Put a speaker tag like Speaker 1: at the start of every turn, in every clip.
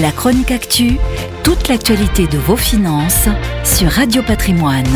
Speaker 1: La chronique actu, toute l'actualité de vos finances sur Radio Patrimoine.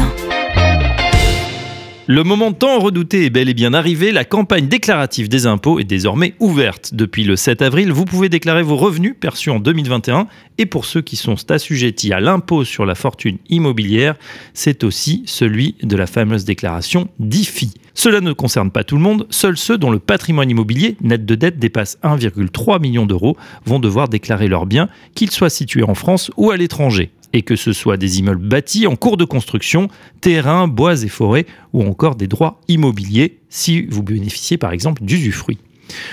Speaker 2: Le moment tant redouté est bel et bien arrivé. La campagne déclarative des impôts est désormais ouverte. Depuis le 7 avril, vous pouvez déclarer vos revenus perçus en 2021. Et pour ceux qui sont assujettis à l'impôt sur la fortune immobilière, c'est aussi celui de la fameuse déclaration d'IFI. Cela ne concerne pas tout le monde, seuls ceux dont le patrimoine immobilier net de dette dépasse 1,3 million d'euros vont devoir déclarer leurs biens, qu'ils soient situés en France ou à l'étranger et que ce soit des immeubles bâtis en cours de construction, terrains, bois et forêts, ou encore des droits immobiliers, si vous bénéficiez par exemple d'usufruit.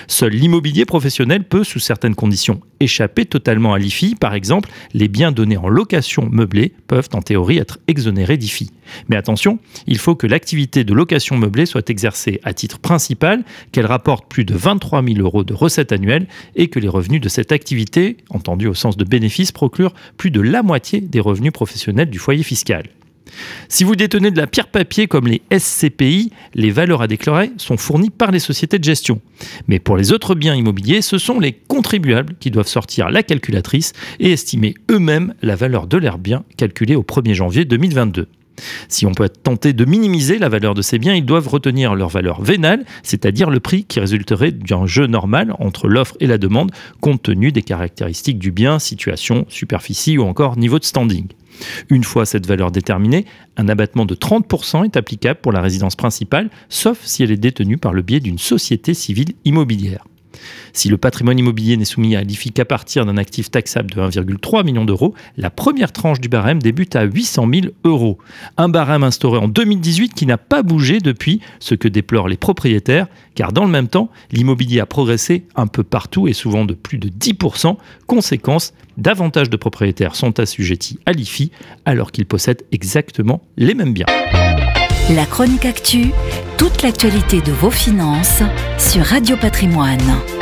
Speaker 2: Seul l'immobilier professionnel peut, sous certaines conditions, échapper totalement à l'IFI. Par exemple, les biens donnés en location meublée peuvent en théorie être exonérés d'IFI. Mais attention, il faut que l'activité de location meublée soit exercée à titre principal, qu'elle rapporte plus de 23 000 euros de recettes annuelles et que les revenus de cette activité, entendus au sens de bénéfice, procurent plus de la moitié des revenus professionnels du foyer fiscal. Si vous détenez de la pierre papier comme les SCPI, les valeurs à déclarer sont fournies par les sociétés de gestion. Mais pour les autres biens immobiliers, ce sont les contribuables qui doivent sortir la calculatrice et estimer eux-mêmes la valeur de leurs biens calculée au 1er janvier 2022. Si on peut tenté de minimiser la valeur de ces biens, ils doivent retenir leur valeur vénale, c'est-à-dire le prix qui résulterait d'un jeu normal entre l'offre et la demande, compte tenu des caractéristiques du bien, situation, superficie ou encore niveau de standing. Une fois cette valeur déterminée, un abattement de 30% est applicable pour la résidence principale, sauf si elle est détenue par le biais d'une société civile immobilière. Si le patrimoine immobilier n'est soumis à l'IFI qu'à partir d'un actif taxable de 1,3 million d'euros, la première tranche du barème débute à 800 000 euros. Un barème instauré en 2018 qui n'a pas bougé depuis, ce que déplorent les propriétaires, car dans le même temps, l'immobilier a progressé un peu partout et souvent de plus de 10%. Conséquence, davantage de propriétaires sont assujettis à l'IFI alors qu'ils possèdent exactement les mêmes biens.
Speaker 1: La chronique actu, toute l'actualité de vos finances sur Radio Patrimoine.